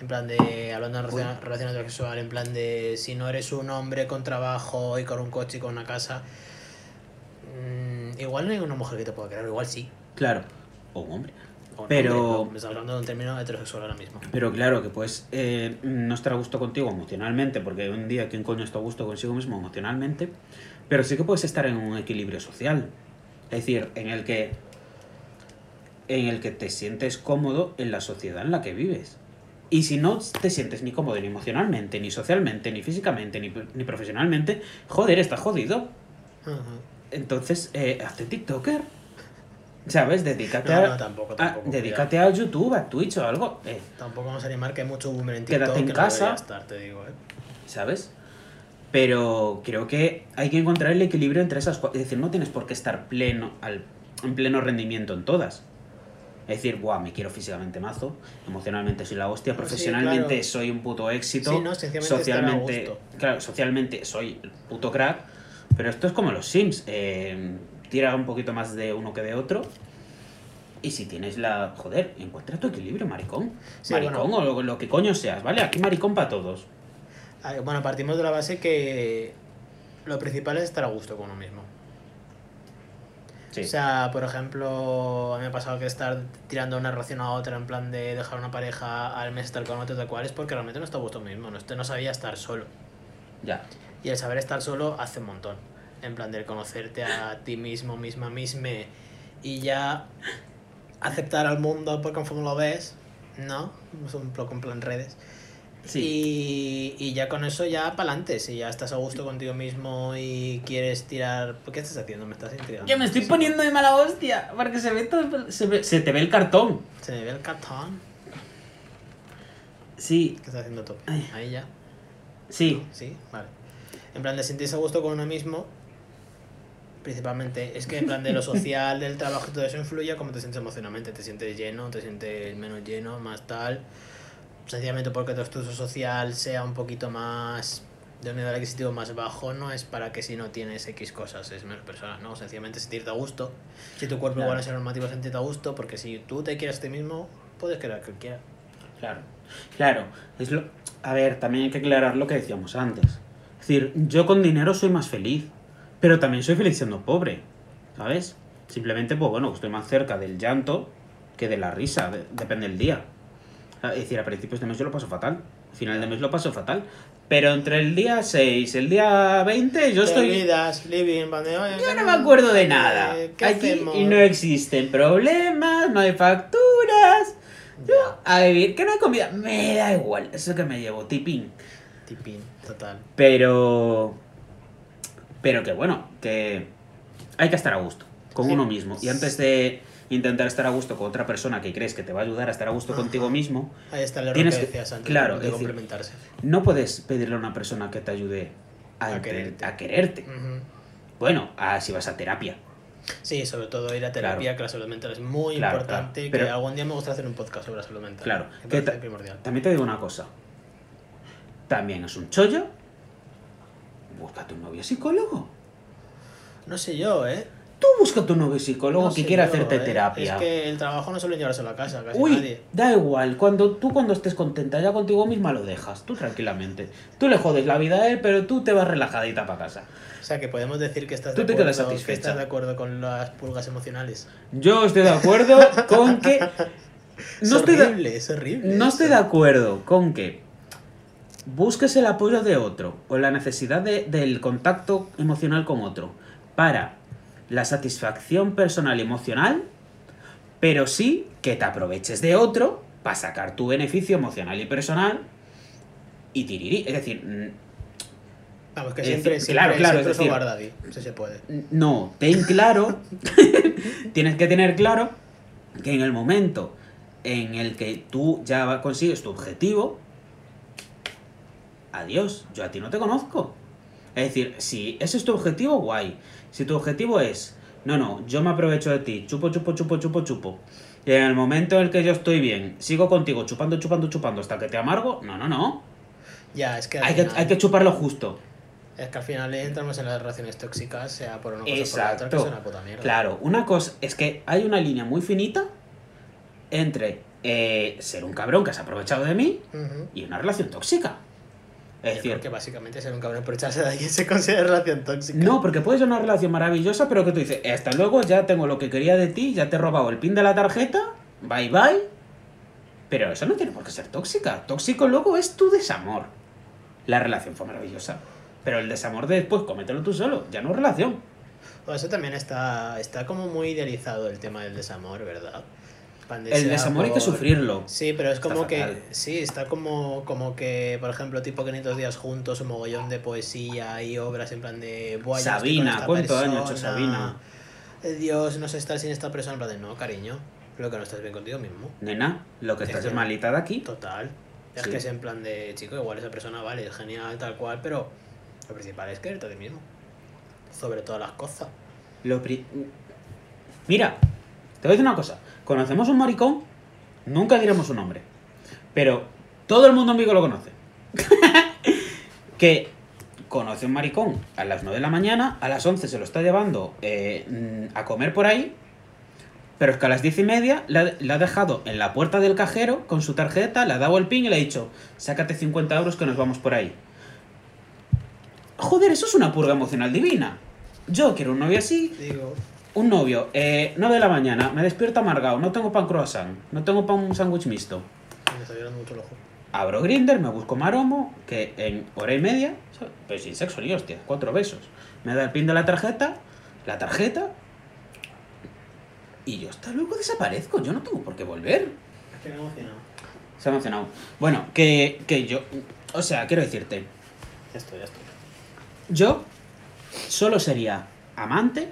[SPEAKER 2] en plan de, hablando de relación, relación heterosexual, en plan de si no eres un hombre con trabajo y con un coche y con una casa, mm, igual no hay una mujer que te pueda querer, igual sí.
[SPEAKER 1] Claro. O un hombre.
[SPEAKER 2] O un
[SPEAKER 1] Pero-
[SPEAKER 2] hombre, no, me estás hablando de un término heterosexual ahora mismo.
[SPEAKER 1] Pero claro que puedes eh, no estar a gusto contigo emocionalmente, porque un día quién coño está a gusto consigo mismo emocionalmente, pero sí que puedes estar en un equilibrio social. Es decir, en el que en el que te sientes cómodo en la sociedad en la que vives. Y si no te sientes ni cómodo ni emocionalmente, ni socialmente, ni físicamente, ni, ni profesionalmente, joder, estás jodido.
[SPEAKER 2] Ujú.
[SPEAKER 1] Entonces, eh, hazte TikToker. ¿Sabes? Dedícate
[SPEAKER 2] No,
[SPEAKER 1] a.
[SPEAKER 2] no, tampoco,
[SPEAKER 1] a-
[SPEAKER 2] tampoco,
[SPEAKER 1] dedícate a YouTube, a Twitch o algo. eh,
[SPEAKER 2] Tampoco vamos a animar que hay mucho boomer en
[SPEAKER 1] Quédate
[SPEAKER 2] TikTok
[SPEAKER 1] en
[SPEAKER 2] que no
[SPEAKER 1] casa.
[SPEAKER 2] debería estar, te digo, ¿eh?
[SPEAKER 1] ¿sabes? Pero creo que hay que encontrar el equilibrio entre esas cosas. Es decir, no tienes por qué estar pleno al, en pleno rendimiento en todas. Es decir, guau, me quiero físicamente mazo, emocionalmente soy la hostia, profesionalmente
[SPEAKER 2] claro.
[SPEAKER 1] soy un puto éxito,
[SPEAKER 2] Sí, no,
[SPEAKER 1] socialmente, claro, socialmente soy puto crack, pero esto es como los Sims, eh, tira un poquito más de uno que de otro. Y si tienes la. Joder, encuentra tu equilibrio, maricón.
[SPEAKER 2] Sí,
[SPEAKER 1] maricón
[SPEAKER 2] bueno.
[SPEAKER 1] o lo, lo que coño seas, ¿vale? Aquí maricón para todos.
[SPEAKER 2] Bueno, partimos de la base que lo principal es estar a gusto con uno mismo.
[SPEAKER 1] Sí.
[SPEAKER 2] O sea, por ejemplo, a mí me ha pasado que estar tirando una relación a otra en plan de dejar una pareja al mes estar con otro, tal cual, es porque realmente no está a gusto mismo, no, no sabía estar solo.
[SPEAKER 1] ya.
[SPEAKER 2] Y el saber estar solo hace un montón. En plan de conocerte a *laughs* ti mismo, misma, misma. Y ya aceptar al mundo por conforme lo ves, ¿no? Es un poco en plan redes.
[SPEAKER 1] Sí.
[SPEAKER 2] Y, y ya con eso ya para adelante, si ya estás a gusto contigo mismo y quieres tirar... ¿Por qué estás haciendo? Me estás intrigando.
[SPEAKER 1] Yo me estoy poniendo de mala hostia, porque se ve todo, se, ve- se te ve el cartón.
[SPEAKER 2] Se me ve el cartón.
[SPEAKER 1] Sí,
[SPEAKER 2] ¿Qué estás haciendo tú?
[SPEAKER 1] Ay.
[SPEAKER 2] Ahí ya.
[SPEAKER 1] sí,
[SPEAKER 2] Sí, vale. En plan de sentirse a gusto con uno mismo, principalmente, es que en plan de lo *laughs* social, del trabajo y todo eso influye a cómo te sientes emocionalmente. Te sientes lleno, te sientes menos lleno, más tal. Sencillamente porque tu estudio social sea un poquito más de un nivel adquisitivo más bajo, no es para que si no tienes X cosas es menos persona, no, sencillamente sentirte a gusto. Si tu cuerpo
[SPEAKER 1] Claro.
[SPEAKER 2] igual es normativo, sentirte a gusto, porque si tú te quieres a ti mismo, puedes querer que quieras.
[SPEAKER 1] claro. Claro, es lo... A ver, también hay que aclarar lo que decíamos antes. Es decir, yo con dinero soy más feliz, pero también soy feliz siendo pobre, ¿sabes? Simplemente, pues bueno, estoy más cerca del llanto que de la risa, de- depende del día. Es decir, a principios de mes yo lo paso fatal, a final de mes lo paso fatal, pero entre el día 6 y el día 20 yo estoy...
[SPEAKER 2] olvidas, living, van de, "Oye,
[SPEAKER 1] Yo
[SPEAKER 2] ¿qué
[SPEAKER 1] no me acuerdo de nada.
[SPEAKER 2] ¿Qué
[SPEAKER 1] Aquí
[SPEAKER 2] hacemos?
[SPEAKER 1] y no existen problemas, no hay facturas.
[SPEAKER 2] Ya.
[SPEAKER 1] A vivir, que no hay comida, me da igual, eso que me llevo, tipín.
[SPEAKER 2] Tipín, total.
[SPEAKER 1] Pero. Pero que bueno, que hay que estar a gusto con
[SPEAKER 2] Sí.
[SPEAKER 1] uno mismo. Y antes de intentar estar a gusto con otra persona que crees que te va a ayudar a estar a gusto
[SPEAKER 2] Ajá.
[SPEAKER 1] contigo mismo,
[SPEAKER 2] Ahí está el error
[SPEAKER 1] Tienes
[SPEAKER 2] que
[SPEAKER 1] que-
[SPEAKER 2] decías antes,
[SPEAKER 1] claro,
[SPEAKER 2] de
[SPEAKER 1] decir-
[SPEAKER 2] complementarse.
[SPEAKER 1] no puedes pedirle a una persona que te ayude a,
[SPEAKER 2] A quererte.
[SPEAKER 1] a quererte. Bueno, a, si vas a terapia.
[SPEAKER 2] Sí, sobre todo ir a terapia,
[SPEAKER 1] Claro.
[SPEAKER 2] que la salud mental es muy
[SPEAKER 1] Claro,
[SPEAKER 2] importante.
[SPEAKER 1] claro,
[SPEAKER 2] que algún día me gusta hacer un podcast sobre la salud mental.
[SPEAKER 1] Claro,
[SPEAKER 2] Me
[SPEAKER 1] que
[SPEAKER 2] parece
[SPEAKER 1] ta-
[SPEAKER 2] primordial.
[SPEAKER 1] También te digo una cosa. También es un chollo. Búscate un novio psicólogo.
[SPEAKER 2] No sé yo, ¿eh?
[SPEAKER 1] Tú busca tu novio psicólogo
[SPEAKER 2] No
[SPEAKER 1] que quiera
[SPEAKER 2] yo,
[SPEAKER 1] hacerte
[SPEAKER 2] ¿eh?
[SPEAKER 1] terapia.
[SPEAKER 2] Es que el trabajo no suele llevárselo a casa, casi
[SPEAKER 1] Uy,
[SPEAKER 2] nadie.
[SPEAKER 1] da igual, cuando tú cuando estés contenta ya contigo misma lo dejas, tú tranquilamente. Tú le jodes la vida a él, pero tú te vas relajadita para casa.
[SPEAKER 2] O sea, que podemos decir que estás,
[SPEAKER 1] Tú
[SPEAKER 2] de
[SPEAKER 1] te
[SPEAKER 2] acuerdo,
[SPEAKER 1] quedas
[SPEAKER 2] que estás de acuerdo con las pulgas emocionales.
[SPEAKER 1] Yo estoy de acuerdo con que *laughs*
[SPEAKER 2] es
[SPEAKER 1] de,
[SPEAKER 2] horrible, es horrible.
[SPEAKER 1] no estoy de acuerdo con que busques el apoyo de otro o la necesidad de- del contacto emocional con otro para la satisfacción personal y emocional, pero sí que te aproveches de otro para sacar tu beneficio emocional y personal y tirirí. Es decir,
[SPEAKER 2] Vamos, que
[SPEAKER 1] Es
[SPEAKER 2] siempre,
[SPEAKER 1] decir,
[SPEAKER 2] siempre,
[SPEAKER 1] claro, claro,
[SPEAKER 2] siempre
[SPEAKER 1] es decir-
[SPEAKER 2] sobar daddy, si se puede.
[SPEAKER 1] no, ten claro, *laughs* tienes que tener claro que en el momento en el que tú ya consigues tu objetivo, adiós, yo a ti no te conozco. Es decir, si ese es tu objetivo, guay. Si tu objetivo es, no, no, yo me aprovecho de ti, chupo, chupo, chupo, chupo, chupo. Y en el momento en el que yo estoy bien, sigo contigo chupando, chupando, chupando hasta que te amargo, no, no, no.
[SPEAKER 2] Ya, es que
[SPEAKER 1] Hay que, hay que chuparlo justo.
[SPEAKER 2] Es que al final entramos en las relaciones tóxicas, sea por una cosa o por la otra, que
[SPEAKER 1] Exacto.
[SPEAKER 2] es una puta mierda.
[SPEAKER 1] Claro, una cosa es que hay una línea muy finita entre eh, ser un cabrón que se ha aprovechado de mí
[SPEAKER 2] Ujú.
[SPEAKER 1] y una relación tóxica. Es
[SPEAKER 2] Yo
[SPEAKER 1] decir,
[SPEAKER 2] creo que básicamente ser un cabrón por echarse de alguien *laughs* se considera relación tóxica.
[SPEAKER 1] no, porque puede ser una relación maravillosa, pero que tú dices, hasta luego, ya tengo lo que quería de ti, ya te he robado el pin de la tarjeta, bye bye. Pero eso no tiene por qué ser tóxica. Tóxico luego es tu desamor. La relación fue maravillosa. Pero el desamor de después, cómetelo tú solo, ya no es relación.
[SPEAKER 2] O eso también está, está como muy idealizado el tema del desamor, ¿verdad? Pan de
[SPEAKER 1] El desamor hay que sufrirlo.
[SPEAKER 2] Sí, pero es
[SPEAKER 1] Está
[SPEAKER 2] como que.
[SPEAKER 1] fatal.
[SPEAKER 2] Sí, está como, como que, por ejemplo, tipo 500 días juntos, un mogollón de poesía y obras en plan de. "Buah, yo estoy con
[SPEAKER 1] Sabina, ¿cuánto daño ha hecho Sabina?
[SPEAKER 2] eh, Dios, no sé estar sin esta persona. En plan de, no, cariño, creo que no estás bien contigo mismo.
[SPEAKER 1] Nena, lo que
[SPEAKER 2] Sí,
[SPEAKER 1] estás
[SPEAKER 2] sí.
[SPEAKER 1] es malita de aquí.
[SPEAKER 2] Total. Es
[SPEAKER 1] Sí.
[SPEAKER 2] que es en plan de, chico, igual esa persona vale, es genial, tal cual, pero lo principal es quererte a ti mismo. Sobre todas las cosas.
[SPEAKER 1] Lo pri- Mira, te voy a decir una cosa. Conocemos un maricón, nunca diremos su nombre, pero todo el mundo en Vigo lo conoce. *laughs* que conoce un maricón a las 9 de la mañana, a las 11 se lo está llevando eh, a comer por ahí, pero es que a las 10 y media le ha, le ha dejado en la puerta del cajero con su tarjeta, le ha dado el pin y le ha dicho, sácate 50 euros que nos vamos por ahí. Joder, eso es una purga emocional divina. Yo quiero un novio así,
[SPEAKER 2] Digo,
[SPEAKER 1] un novio, eh, 9 de la mañana, me despierto amargado, no tengo pan croissant, no tengo pan sándwich mixto.
[SPEAKER 2] me está llorando mucho el ojo.
[SPEAKER 1] Abro Grinder, me busco Maromo, que en hora y media, pues sin sexo ni hostia, cuatro besos. Me da el pin de la tarjeta, la tarjeta, y yo hasta luego desaparezco, yo no tengo por qué volver.
[SPEAKER 2] Estoy emocionado.
[SPEAKER 1] Se ha emocionado. Bueno, que, que yo, o sea, quiero decirte,
[SPEAKER 2] Ya estoy, ya estoy.
[SPEAKER 1] yo solo sería amante,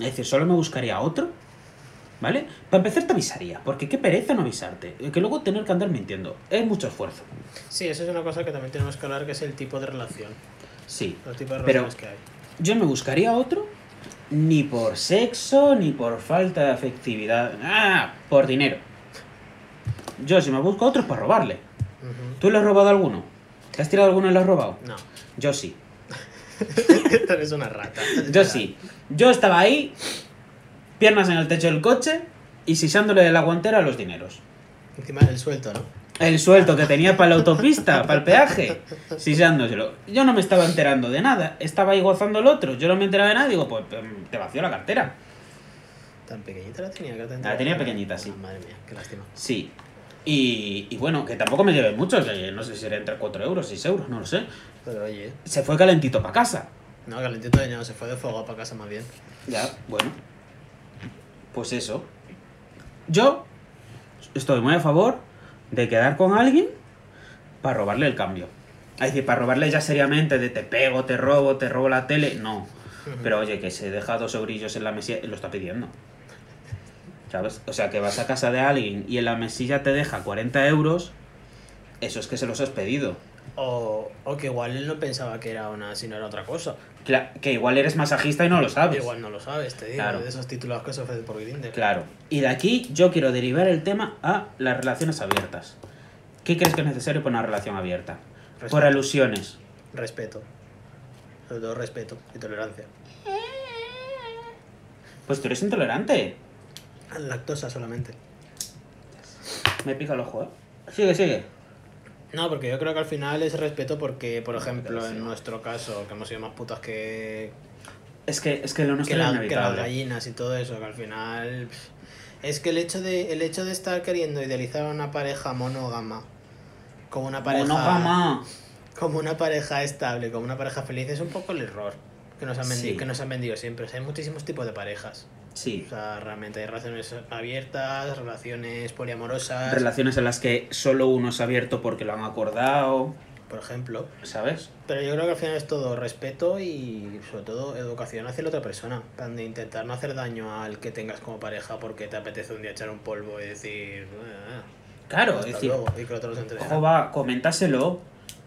[SPEAKER 1] es decir, solo me buscaría otro, ¿vale? Para empezar te avisaría, porque qué pereza no avisarte, que luego tener que andar mintiendo, es mucho esfuerzo.
[SPEAKER 2] Sí, eso es una cosa que también tenemos que hablar, que es el tipo de relación.
[SPEAKER 1] Sí,
[SPEAKER 2] Los tipos de
[SPEAKER 1] Pero-
[SPEAKER 2] relaciones que hay.
[SPEAKER 1] yo me buscaría otro ni por sexo, ni por falta de afectividad, ah, por dinero. Yo si me busco a otro es para robarle. ¿Tú le has robado a alguno? ¿Te has tirado a alguno y le has robado?
[SPEAKER 2] No.
[SPEAKER 1] Yo sí. *laughs*
[SPEAKER 2] Eres una rata.
[SPEAKER 1] Yo sí. Yo estaba ahí, piernas en el techo del coche y sisándole de la guantera los dineros.
[SPEAKER 2] Encima del suelto, ¿no?
[SPEAKER 1] El suelto que tenía para la autopista, para el peaje, sisándoselo. Yo no me estaba enterando de nada, estaba ahí gozando el otro. Yo no me enteraba de nada, digo, pues em, te vació la cartera.
[SPEAKER 2] Tan pequeñita la tenía que te
[SPEAKER 1] La tenía pequeñita, sí.
[SPEAKER 2] Madre mía, qué lástima.
[SPEAKER 1] Sí. Y, y bueno, que tampoco me llevé mucho, que no sé si era entre 4 euros, 6 euros, no lo sé.
[SPEAKER 2] Pero oye,
[SPEAKER 1] Se fue calentito para casa.
[SPEAKER 2] no, calentito de no se fue de fuego para casa más bien.
[SPEAKER 1] Ya, bueno. Pues eso. Yo estoy muy a favor de quedar con alguien para robarle el cambio. Es decir, para robarle ya seriamente de te pego, te robo, te robo la tele, no. Pero oye, que se deja dos eurillos en la mesilla y lo está pidiendo. ¿Sabes? O sea, que vas a casa de alguien y en la mesilla te deja 40 euros, eso es que se los has pedido.
[SPEAKER 2] O, o que igual él no pensaba que era una, sino era otra cosa.
[SPEAKER 1] Que igual eres masajista y no lo sabes.
[SPEAKER 2] Igual no lo sabes, te digo,
[SPEAKER 1] Claro.
[SPEAKER 2] de esos títulos que se ofrecen por Grindr.
[SPEAKER 1] Claro. Y de aquí yo quiero derivar el tema a las relaciones abiertas. ¿Qué crees que es necesario para una relación abierta?
[SPEAKER 2] Respeto.
[SPEAKER 1] Por alusiones.
[SPEAKER 2] Respeto. Sobre todo respeto y tolerancia.
[SPEAKER 1] Pues tú eres intolerante.
[SPEAKER 2] Lactosa solamente.
[SPEAKER 1] Me pica el ojo, ¿eh? Sigue, sigue.
[SPEAKER 2] No, porque yo creo que al final es respeto porque, por ejemplo, en nuestro caso, que hemos sido más putas que,
[SPEAKER 1] Es que, es que lo
[SPEAKER 2] que,
[SPEAKER 1] nuestro
[SPEAKER 2] la-
[SPEAKER 1] es
[SPEAKER 2] que las gallinas y todo eso, que al final... Es que el hecho de, el hecho de estar queriendo idealizar a una pareja monógama como una pareja...
[SPEAKER 1] Monógama.
[SPEAKER 2] como una pareja estable, como una pareja feliz, es un poco el error que nos han vendido,
[SPEAKER 1] Sí.
[SPEAKER 2] que nos han vendido siempre. O sea, hay muchísimos tipos de parejas.
[SPEAKER 1] Sí.
[SPEAKER 2] O sea, realmente hay relaciones abiertas, relaciones poliamorosas,
[SPEAKER 1] Relaciones en las que solo uno es abierto porque lo han acordado.
[SPEAKER 2] por ejemplo.
[SPEAKER 1] ¿Sabes?
[SPEAKER 2] Pero yo creo que al final es todo respeto y sobre todo educación hacia la otra persona. De intentar no hacer daño al que tengas como pareja porque te apetece un día echar un polvo y decir... "Ah,
[SPEAKER 1] Claro,
[SPEAKER 2] hasta
[SPEAKER 1] es decir,
[SPEAKER 2] luego", y que otro
[SPEAKER 1] ojo, va, coméntaselo.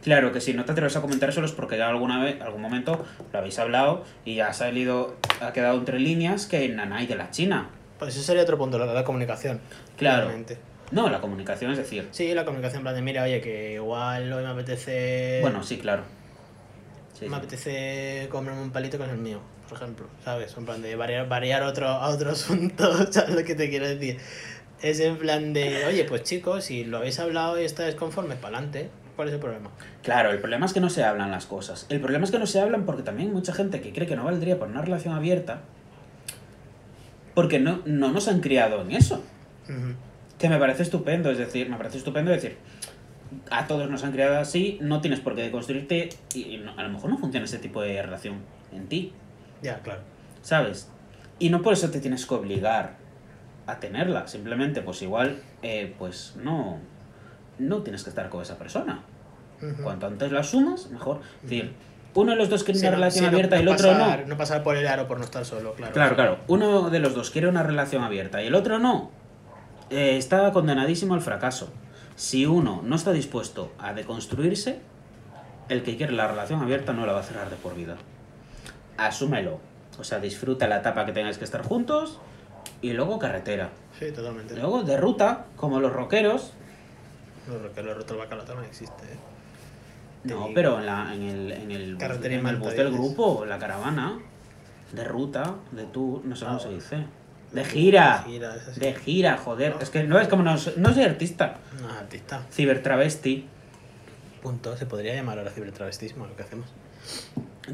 [SPEAKER 1] Claro que si no te atreves a comentárselo es porque ya alguna vez, algún momento lo habéis hablado y ya ha salido, ha quedado entre líneas que nanay de la China.
[SPEAKER 2] Pues eso sería otro punto, la, la comunicación.
[SPEAKER 1] Claro. No, la comunicación es decir.
[SPEAKER 2] Sí, la comunicación en plan de, mira, oye, que igual hoy me apetece...
[SPEAKER 1] Bueno, sí, claro. Sí,
[SPEAKER 2] me
[SPEAKER 1] sí.
[SPEAKER 2] apetece comerme un palito que es el mío, por ejemplo, ¿sabes? En plan de variar, variar otro, a otro *laughs* asunto, ¿sabes lo que te quiero decir? Es en plan de, oye, pues chicos, si lo habéis hablado y estáis conformes, para adelante. ¿Cuál es el problema?
[SPEAKER 1] Claro, el problema es que no se hablan las cosas. El problema es que no se hablan porque también hay mucha gente que cree que no valdría por una relación abierta porque no, no nos han criado en eso. Que me parece estupendo, es decir, me parece estupendo decir, a todos nos han criado así, no tienes por qué construirte y y no- a lo mejor no funciona ese tipo de relación en ti,
[SPEAKER 2] Ya, claro.
[SPEAKER 1] ¿sabes? Y no por eso te tienes que obligar a tenerla, simplemente pues igual, eh, pues no, no tienes que estar con esa persona. Cuanto antes la sumas, mejor. Es decir, uno de los dos quiere
[SPEAKER 2] Sí,
[SPEAKER 1] una
[SPEAKER 2] no-
[SPEAKER 1] relación
[SPEAKER 2] sí, no-
[SPEAKER 1] abierta y el otro no.
[SPEAKER 2] No pasar por el aro por no estar solo, claro.
[SPEAKER 1] Claro, claro. Uno de los dos quiere una relación abierta y el otro no. eh, está condenadísimo al fracaso. Si uno no está dispuesto a deconstruirse, el que quiere la relación abierta no la va a cerrar de por vida. Asúmelo. O sea, disfruta la etapa que tengáis que estar juntos y luego carretera.
[SPEAKER 2] Sí, totalmente.
[SPEAKER 1] Luego de ruta, como los rockeros.
[SPEAKER 2] Lo que lo roto el bacalao no existe, ¿eh?
[SPEAKER 1] No, pero en, la, en el, en el, bus- en el bus del grupo, la caravana, de ruta, de tour, no sé cómo
[SPEAKER 2] Ah,
[SPEAKER 1] se
[SPEAKER 2] bueno.
[SPEAKER 1] dice. De gira.
[SPEAKER 2] De gira.
[SPEAKER 1] De gira, joder. Es que no es como no, no soy artista.
[SPEAKER 2] No, artista.
[SPEAKER 1] Cibertravesti.
[SPEAKER 2] Punto. Se podría llamar ahora cibertravestismo lo que hacemos.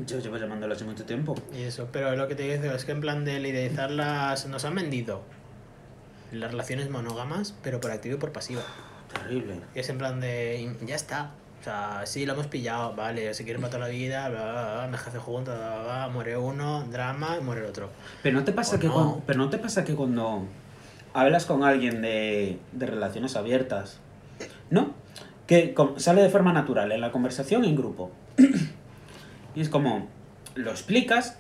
[SPEAKER 1] Yo llevo llamándolo hace mucho tiempo.
[SPEAKER 2] Y eso, pero lo que te digo es que en plan de idealizarlas nos han vendido las relaciones monógamas, pero por activo y por pasiva.
[SPEAKER 1] Terrible.
[SPEAKER 2] Y es en plan de, ya está. O sea, sí, lo hemos pillado, vale, si quieren para toda la vida, bla, bla, bla, me hace juntos, bla, bla, bla, muere uno, drama y muere el otro.
[SPEAKER 1] Pero no te pasa
[SPEAKER 2] O
[SPEAKER 1] que
[SPEAKER 2] no.
[SPEAKER 1] cuando, pero no te pasa que cuando hablas con alguien de, de relaciones abiertas, ¿no? Que sale de forma natural en la conversación en grupo. *clears throat* y es como, lo explicas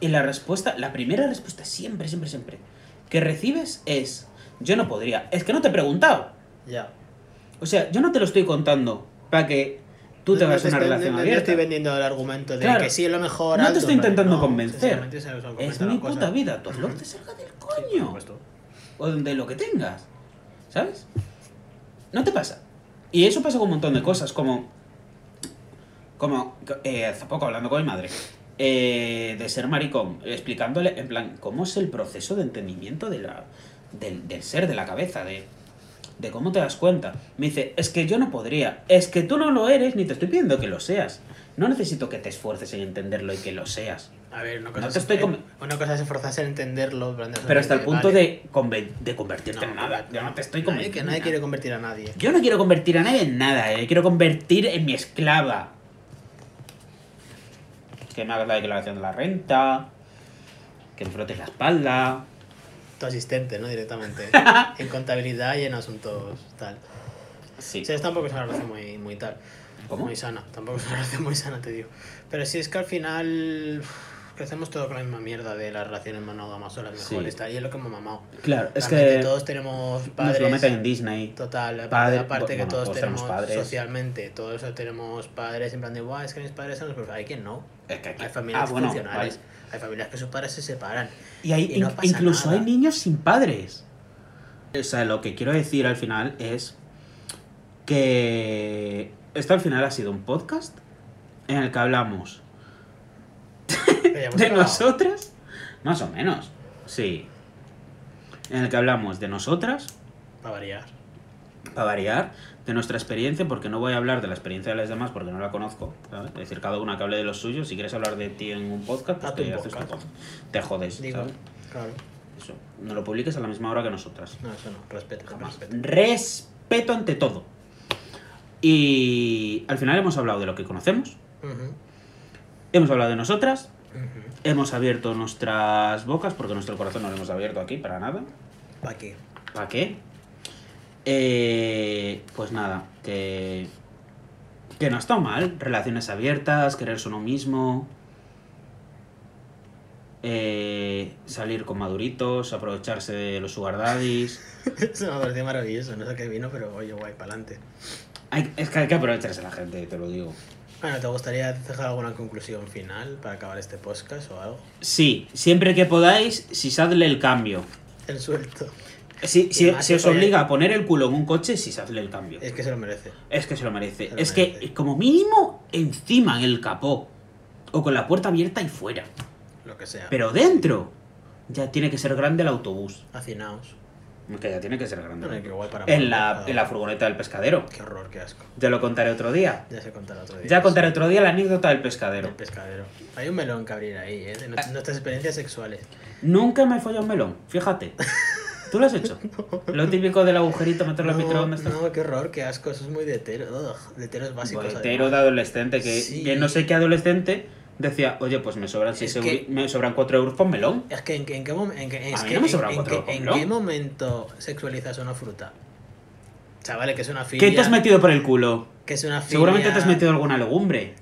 [SPEAKER 1] y la respuesta, la primera respuesta siempre, siempre, siempre, que recibes es, yo no podría, es que no te he preguntado.
[SPEAKER 2] Ya.
[SPEAKER 1] O sea, yo no te lo estoy contando para que tú
[SPEAKER 2] No-
[SPEAKER 1] tengas
[SPEAKER 2] no te
[SPEAKER 1] una
[SPEAKER 2] estoy-
[SPEAKER 1] relación
[SPEAKER 2] no- no
[SPEAKER 1] abierta.
[SPEAKER 2] estoy vendiendo el argumento de
[SPEAKER 1] Claro.
[SPEAKER 2] que sí es lo mejor.
[SPEAKER 1] No te estoy intentando
[SPEAKER 2] No,
[SPEAKER 1] convencer. Es mi
[SPEAKER 2] cosa.
[SPEAKER 1] puta vida, tu flor te salga del coño. O de lo que tengas. ¿Sabes? No te pasa. Y eso pasa con un montón de cosas, como. Como. eh, hace poco hablando con mi madre. eh, de ser maricón, explicándole, en plan, cómo es el proceso de entendimiento de la, del, del ser, de la cabeza, de, de cómo te das cuenta. Me dice, es que yo no podría, es que tú no lo eres, ni te estoy pidiendo que lo seas. No necesito que te esfuerces en entenderlo y que lo seas.
[SPEAKER 2] A ver, una
[SPEAKER 1] No
[SPEAKER 2] cosa,
[SPEAKER 1] te
[SPEAKER 2] es,
[SPEAKER 1] estoy
[SPEAKER 2] una cosa es esforzarse en entenderlo.
[SPEAKER 1] Pero hasta el punto
[SPEAKER 2] vale.
[SPEAKER 1] de, conven- de convertirte en
[SPEAKER 2] No,
[SPEAKER 1] nada. Yo no te estoy
[SPEAKER 2] nadie,
[SPEAKER 1] convenciendo.
[SPEAKER 2] que nadie quiere convertir a nadie.
[SPEAKER 1] Yo no quiero convertir a nadie en nada, eh. Quiero convertir en mi esclava. Que me hagas la declaración de la renta. Que me frotes la espalda.
[SPEAKER 2] Tu asistente, ¿no? Directamente. *laughs* en contabilidad y en asuntos tal.
[SPEAKER 1] Sí.
[SPEAKER 2] O sea, tampoco es una relación muy, muy tal.
[SPEAKER 1] ¿Cómo?
[SPEAKER 2] Muy sana. Tampoco es una relación muy sana, te digo. Pero sí es que al final crecemos todo con la misma mierda de las relaciones monógamas son las mejores.
[SPEAKER 1] Sí.
[SPEAKER 2] tal, Y es lo que hemos mamado.
[SPEAKER 1] Claro, es
[SPEAKER 2] Realmente
[SPEAKER 1] que
[SPEAKER 2] todos tenemos
[SPEAKER 1] nos
[SPEAKER 2] padres.
[SPEAKER 1] lo meten en Disney.
[SPEAKER 2] Total, aparte,
[SPEAKER 1] Padre-
[SPEAKER 2] aparte que
[SPEAKER 1] bueno,
[SPEAKER 2] todos,
[SPEAKER 1] todos
[SPEAKER 2] tenemos,
[SPEAKER 1] padres.
[SPEAKER 2] socialmente, todos tenemos padres en plan de, guau, es que mis padres son los. Hay quien no.
[SPEAKER 1] Es que aquí-
[SPEAKER 2] Hay familias
[SPEAKER 1] Ah, bueno,
[SPEAKER 2] funcionales.
[SPEAKER 1] vale.
[SPEAKER 2] Hay familias que sus padres se separan.
[SPEAKER 1] Y hay
[SPEAKER 2] Y no
[SPEAKER 1] in-
[SPEAKER 2] pasa
[SPEAKER 1] incluso
[SPEAKER 2] nada.
[SPEAKER 1] hay niños sin padres. O sea, lo que quiero decir al final es que esto al final ha sido un podcast en el que hablamos *laughs* de
[SPEAKER 2] acabado.
[SPEAKER 1] nosotras, más o menos, sí. En el que hablamos de nosotras,
[SPEAKER 2] Para variar.
[SPEAKER 1] Para variar, de nuestra experiencia, porque no voy a hablar de la experiencia de las demás porque no la conozco, ¿sabes? Es decir, cada una que hable de los suyos, si quieres hablar de ti en un podcast, pues te, haces tu
[SPEAKER 2] podcast.
[SPEAKER 1] podcast. te jodes,
[SPEAKER 2] Digo,
[SPEAKER 1] ¿sabes?
[SPEAKER 2] claro.
[SPEAKER 1] Eso, no lo publiques a la misma hora que nosotras.
[SPEAKER 2] No, eso no. Respeto,
[SPEAKER 1] Jamás.
[SPEAKER 2] respeto.
[SPEAKER 1] Respeto ante todo. Y al final hemos hablado de lo que conocemos, hemos hablado de nosotras, hemos abierto nuestras bocas, porque nuestro corazón no lo hemos abierto aquí para nada.
[SPEAKER 2] ¿Para qué?
[SPEAKER 1] ¿Para qué? Eh, pues nada, que, que no está mal. Relaciones abiertas, quererse uno mismo. eh, salir con maduritos, aprovecharse de los sugar daddies. *laughs*
[SPEAKER 2] Eso me pareció maravilloso. No sé qué vino, pero oye, guay, para adelante.
[SPEAKER 1] Hay- es que hay que aprovecharse la gente, te lo digo.
[SPEAKER 2] Bueno, ¿te gustaría dejar alguna conclusión final para acabar este podcast o algo?
[SPEAKER 1] Sí, siempre que podáis, sisadle el cambio.
[SPEAKER 2] El suelto.
[SPEAKER 1] Si, si, si os obliga a poner el culo en un coche, sisadle el cambio.
[SPEAKER 2] Es que se lo merece.
[SPEAKER 1] Es que se lo merece.
[SPEAKER 2] Se lo
[SPEAKER 1] es
[SPEAKER 2] merece.
[SPEAKER 1] que, como mínimo, encima en el capó. O con la puerta abierta y fuera.
[SPEAKER 2] Lo que sea.
[SPEAKER 1] Pero dentro, ya tiene que ser grande el autobús.
[SPEAKER 2] Hacinaos.
[SPEAKER 1] Que ya tiene que ser grande.
[SPEAKER 2] Guay para
[SPEAKER 1] en, la, en la furgoneta del pescadero.
[SPEAKER 2] Qué horror, qué asco.
[SPEAKER 1] Ya lo contaré otro día.
[SPEAKER 2] Ya se contará otro día.
[SPEAKER 1] Ya contaré otro día la anécdota del pescadero.
[SPEAKER 2] El pescadero. Hay un melón que abrir ahí, ¿eh? De
[SPEAKER 1] Ah.
[SPEAKER 2] nuestras experiencias sexuales.
[SPEAKER 1] Nunca me he follado un melón, fíjate. *laughs* ¿Tú lo has hecho? *laughs* Lo típico del agujerito, meterlo en
[SPEAKER 2] No,
[SPEAKER 1] microondas.
[SPEAKER 2] no, qué horror, qué asco. Eso es muy de hetero. Ugh, de heteros básicos.
[SPEAKER 1] Hetero de adolescente, que,
[SPEAKER 2] Sí.
[SPEAKER 1] que no sé qué adolescente decía, oye, pues me sobran,
[SPEAKER 2] que-
[SPEAKER 1] euri- me sobran 4 euros por melón.
[SPEAKER 2] Es que en, en qué momento. En, qué momento sexualizas una fruta? Chavales, que es una filia.
[SPEAKER 1] ¿Qué te has metido por el culo?
[SPEAKER 2] Que es una filia.
[SPEAKER 1] Seguramente te has metido alguna legumbre.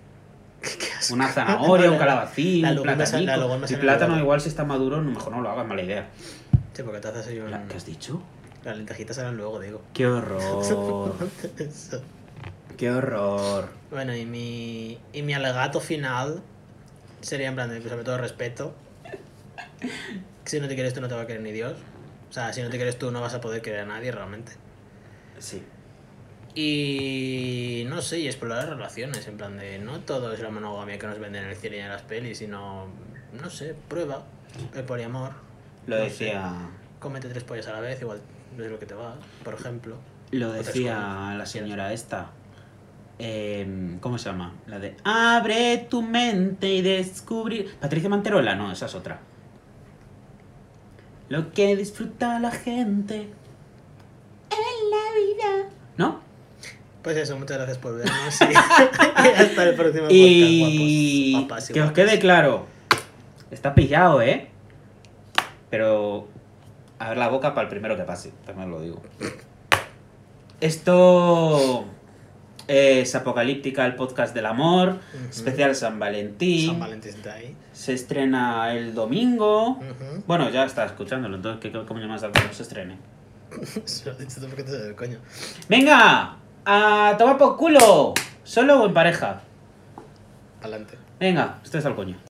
[SPEAKER 1] *laughs* Una zanahoria, un
[SPEAKER 2] La-
[SPEAKER 1] calabacín,
[SPEAKER 2] la
[SPEAKER 1] un
[SPEAKER 2] legumbre
[SPEAKER 1] El plátano igual si está maduro, mejor no lo hagas, mala idea.
[SPEAKER 2] Sí, porque te haces ahí un...
[SPEAKER 1] La- ¿Qué has dicho?
[SPEAKER 2] Las lentejitas salen luego, digo. *laughs*
[SPEAKER 1] Qué horror.
[SPEAKER 2] Eso.
[SPEAKER 1] Qué horror.
[SPEAKER 2] Bueno, y mi, y mi alegato final sería en plan de, pues, sobre todo, respeto. Si no te quieres tú, no te va a querer ni Dios. O sea, si no te quieres tú, no vas a poder querer a nadie realmente.
[SPEAKER 1] Sí.
[SPEAKER 2] Y no sé, y explorar relaciones, en plan de no todo es la monogamia que nos venden en el cine y en las pelis, sino, no sé, prueba el poliamor.
[SPEAKER 1] Lo
[SPEAKER 2] No
[SPEAKER 1] decía.
[SPEAKER 2] Cómete tres pollas a la vez, igual es lo que te va, por ejemplo.
[SPEAKER 1] Lo decía la señora esta. Em, ¿Cómo se llama? La de Abre tu mente y descubrir. Patricia Manterola, no, esa es otra. Lo que disfruta la gente en la vida. ¿No?
[SPEAKER 2] Pues eso, muchas gracias por vernos *laughs* y, *laughs* hasta el próximo
[SPEAKER 1] Y
[SPEAKER 2] podcast, guapos.
[SPEAKER 1] Que os quede claro. Está pillado, ¿eh? Pero A ver la boca para el primero que pase, también lo digo. Esto es Apocalíptica, el podcast del amor, especial San Valentín.
[SPEAKER 2] San Valentín Day.
[SPEAKER 1] Se estrena el domingo. Bueno, ya está escuchándolo, entonces ¿qué coño más da cuando se estrene? *laughs*
[SPEAKER 2] Se lo has dicho tú porque te sale del coño.
[SPEAKER 1] ¡Venga! ¡A tomar por culo! ¿Solo o en pareja?
[SPEAKER 2] Adelante.
[SPEAKER 1] Venga, esto es al coño.